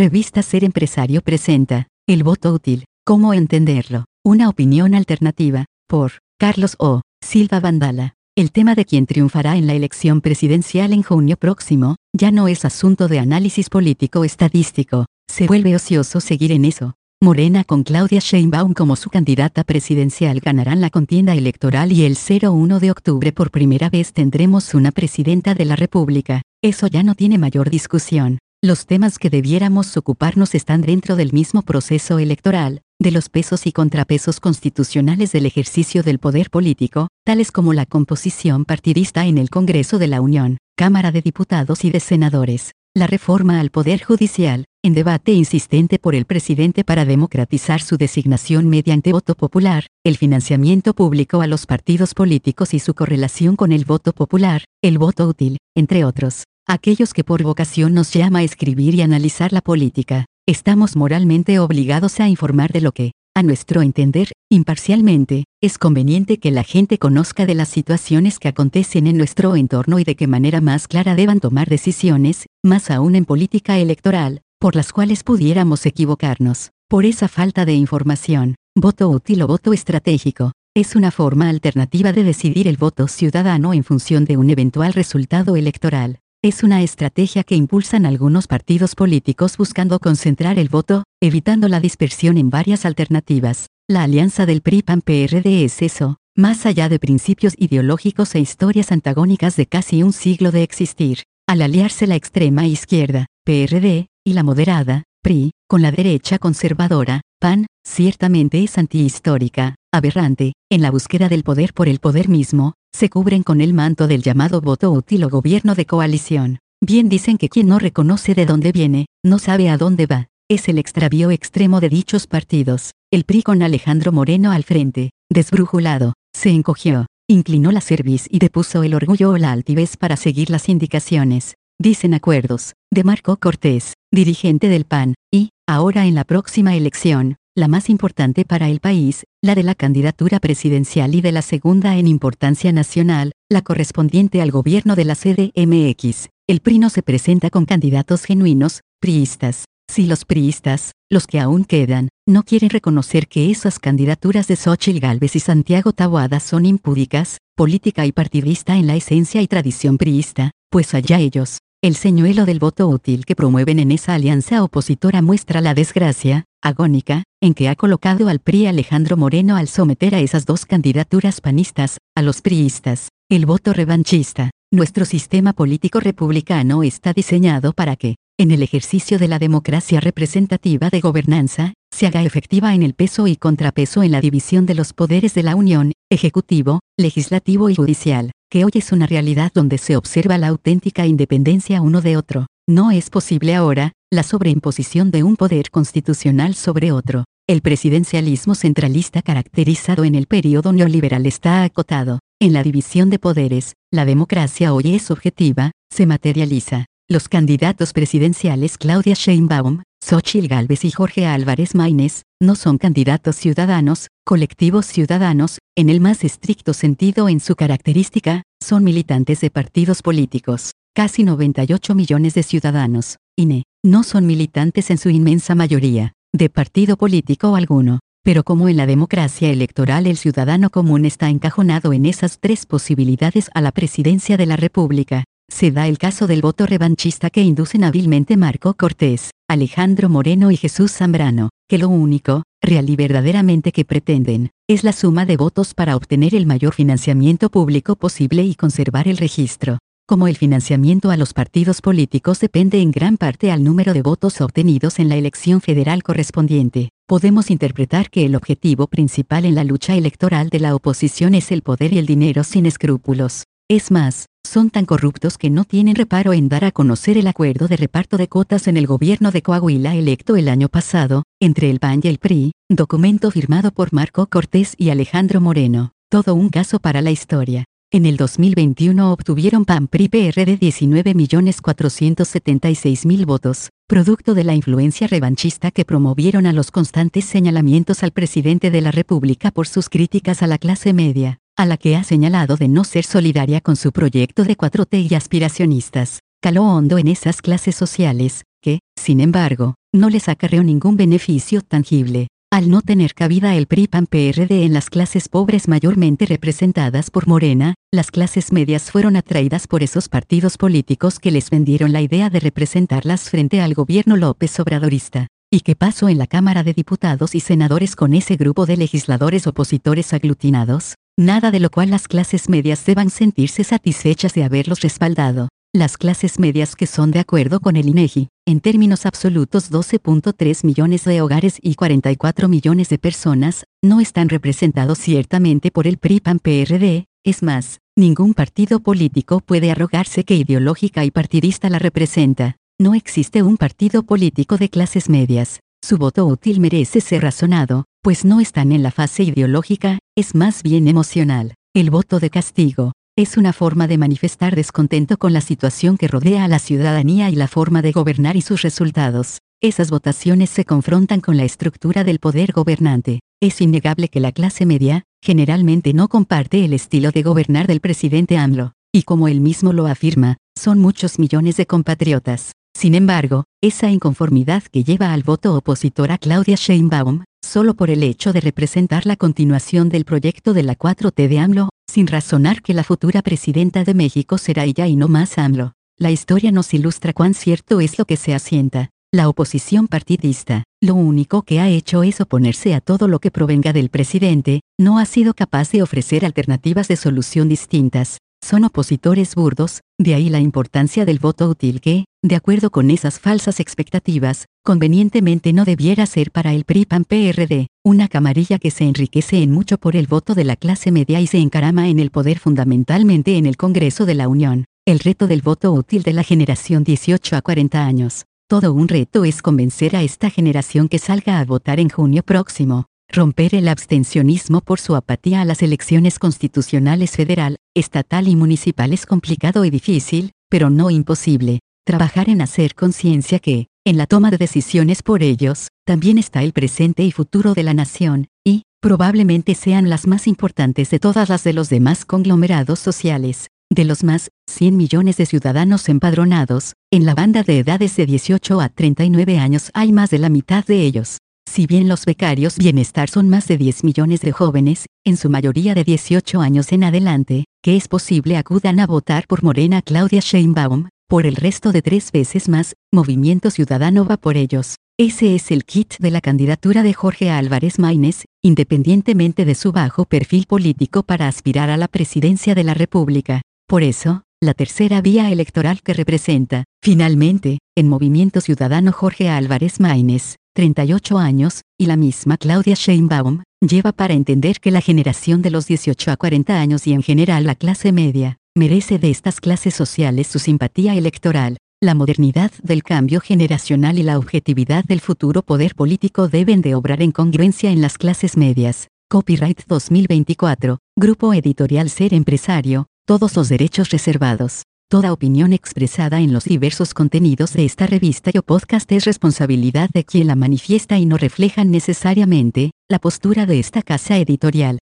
Revista Ser Empresario presenta, El voto útil, ¿cómo entenderlo? Una opinión alternativa, por Carlos O. Silva Vandala. El tema de quien triunfará en la elección presidencial en junio próximo, ya no es asunto de análisis político estadístico, se vuelve ocioso seguir en eso. Morena con Claudia Sheinbaum como su candidata presidencial ganarán la contienda electoral y el 01 de octubre por primera vez tendremos una presidenta de la República. Eso ya no tiene mayor discusión. Los temas que debiéramos ocuparnos están dentro del mismo proceso electoral, de los pesos y contrapesos constitucionales del ejercicio del poder político, tales como la composición partidista en el Congreso de la Unión, Cámara de Diputados y de Senadores, la reforma al Poder Judicial, en debate insistente por el presidente para democratizar su designación mediante voto popular, el financiamiento público a los partidos políticos y su correlación con el voto popular, el voto útil, entre otros. Aquellos que por vocación nos llama a escribir y analizar la política, estamos moralmente obligados a informar de lo que, a nuestro entender, imparcialmente, es conveniente que la gente conozca de las situaciones que acontecen en nuestro entorno y de qué manera más clara deban tomar decisiones, más aún en política electoral, por las cuales pudiéramos equivocarnos. Por esa falta de información, voto útil o voto estratégico, es una forma alternativa de decidir el voto ciudadano en función de un eventual resultado electoral. Es una estrategia que impulsan algunos partidos políticos buscando concentrar el voto, evitando la dispersión en varias alternativas. La alianza del PRI-PAN-PRD es eso, más allá de principios ideológicos e historias antagónicas de casi un siglo de existir. Al aliarse la extrema izquierda, PRD, y la moderada, PRI, con la derecha conservadora, PAN, ciertamente es antihistórica, aberrante, en la búsqueda del poder por el poder mismo, se cubren con el manto del llamado voto útil o gobierno de coalición. Bien dicen que quien no reconoce de dónde viene, no sabe a dónde va. Es el extravío extremo de dichos partidos. El PRI con Alejandro Moreno al frente, desbrujulado, se encogió, inclinó la cerviz y depuso el orgullo o la altivez para seguir las indicaciones, dicen acuerdos, de Marco Cortés, dirigente del PAN, y, ahora en la próxima elección, la más importante para el país, la de la candidatura presidencial y de la segunda en importancia nacional, la correspondiente al gobierno de la CDMX. El PRI no se presenta con candidatos genuinos, priistas. Si los priistas, los que aún quedan, no quieren reconocer que esas candidaturas de Xochitl Gálvez y Santiago Taboada son impúdicas, política y partidista en la esencia y tradición priista, pues allá ellos. El señuelo del voto útil que promueven en esa alianza opositora muestra la desgracia, agónica, en que ha colocado al PRI Alejandro Moreno al someter a esas dos candidaturas panistas, a los priistas, el voto revanchista. Nuestro sistema político republicano está diseñado para que, en el ejercicio de la democracia representativa de gobernanza, se haga efectiva en el peso y contrapeso en la división de los poderes de la Unión, ejecutivo, legislativo y judicial que hoy es una realidad donde se observa la auténtica independencia uno de otro. No es posible ahora, la sobreimposición de un poder constitucional sobre otro. El presidencialismo centralista caracterizado en el periodo neoliberal está acotado. En la división de poderes, la democracia hoy es objetiva, se materializa. Los candidatos presidenciales Claudia Sheinbaum, Xochitl Gálvez y Jorge Álvarez Maínez, no son candidatos ciudadanos, colectivos ciudadanos, en el más estricto sentido en su característica, son militantes de partidos políticos. Casi 98 millones de ciudadanos, INE, no son militantes en su inmensa mayoría, de partido político alguno. Pero como en la democracia electoral el ciudadano común está encajonado en esas tres posibilidades a la presidencia de la República, se da el caso del voto revanchista que inducen hábilmente Marco Cortés, Alejandro Moreno y Jesús Zambrano, que lo único, real y verdaderamente que pretenden, es la suma de votos para obtener el mayor financiamiento público posible y conservar el registro. Como el financiamiento a los partidos políticos depende en gran parte al número de votos obtenidos en la elección federal correspondiente, podemos interpretar que el objetivo principal en la lucha electoral de la oposición es el poder y el dinero sin escrúpulos. Es más, son tan corruptos que no tienen reparo en dar a conocer el acuerdo de reparto de cuotas en el gobierno de Coahuila electo el año pasado, entre el PAN y el PRI, documento firmado por Marco Cortés y Alejandro Moreno. Todo un caso para la historia. En el 2021 obtuvieron PAN-PRI-PRD 19.476.000 votos, producto de la influencia revanchista que promovieron a los constantes señalamientos al presidente de la República por sus críticas a la clase media a la que ha señalado de no ser solidaria con su proyecto de 4T y aspiracionistas, caló hondo en esas clases sociales, que, sin embargo, no les acarreó ningún beneficio tangible. Al no tener cabida el PRI-PAN-PRD en las clases pobres mayormente representadas por Morena, las clases medias fueron atraídas por esos partidos políticos que les vendieron la idea de representarlas frente al gobierno López Obradorista. ¿Y qué pasó en la Cámara de Diputados y Senadores con ese grupo de legisladores opositores aglutinados? Nada de lo cual las clases medias deban sentirse satisfechas de haberlos respaldado. Las clases medias que son de acuerdo con el INEGI, en términos absolutos 12.3 millones de hogares y 44 millones de personas, no están representados ciertamente por el PRI-PAN-PRD, es más, ningún partido político puede arrogarse que ideológica y partidista la representa. No existe un partido político de clases medias. Su voto útil merece ser razonado, pues no están en la fase ideológica, es más bien emocional. El voto de castigo, es una forma de manifestar descontento con la situación que rodea a la ciudadanía y la forma de gobernar y sus resultados. Esas votaciones se confrontan con la estructura del poder gobernante. Es innegable que la clase media, generalmente no comparte el estilo de gobernar del presidente AMLO, y como él mismo lo afirma, son muchos millones de compatriotas. Sin embargo, esa inconformidad que lleva al voto opositor a Claudia Sheinbaum, solo por el hecho de representar la continuación del proyecto de la 4T de AMLO, sin razonar que la futura presidenta de México será ella y no más AMLO. La historia nos ilustra cuán cierto es lo que se asienta. La oposición partidista, lo único que ha hecho es oponerse a todo lo que provenga del presidente, no ha sido capaz de ofrecer alternativas de solución distintas, son opositores burdos, de ahí la importancia del voto útil que, de acuerdo con esas falsas expectativas, convenientemente no debiera ser para el PRI-PAN-PRD, una camarilla que se enriquece en mucho por el voto de la clase media y se encarama en el poder fundamentalmente en el Congreso de la Unión. El reto del voto útil de la generación 18 a 40 años. Todo un reto es convencer a esta generación que salga a votar en junio próximo, Romper el abstencionismo por su apatía a las elecciones constitucionales federal, estatal y municipal es complicado y difícil, pero no imposible. Trabajar en hacer conciencia que, en la toma de decisiones por ellos, también está el presente y futuro de la nación, y, probablemente sean las más importantes de todas las de los demás conglomerados sociales. De los más 100 millones de ciudadanos empadronados, en la banda de edades de 18 a 39 años hay más de la mitad de ellos, si bien los becarios bienestar son más de 10 millones de jóvenes, en su mayoría de 18 años en adelante, que es posible acudan a votar por Morena Claudia Sheinbaum, por el resto de tres veces más, Movimiento Ciudadano va por ellos. Ese es el kit de la candidatura de Jorge Álvarez Maínez, independientemente de su bajo perfil político para aspirar a la presidencia de la República. Por eso, la tercera vía electoral que representa, finalmente, en Movimiento Ciudadano Jorge Álvarez Maínez, 38 años, y la misma Claudia Sheinbaum, lleva para entender que la generación de los 18 a 40 años y en general la clase media, merece de estas clases sociales su simpatía electoral. La modernidad del cambio generacional y la objetividad del futuro poder político deben de obrar en congruencia en las clases medias. Copyright 2024, Grupo Editorial Ser Empresario, todos los derechos reservados. Toda opinión expresada en los diversos contenidos de esta revista o podcast es responsabilidad de quien la manifiesta y no reflejan necesariamente la postura de esta casa editorial.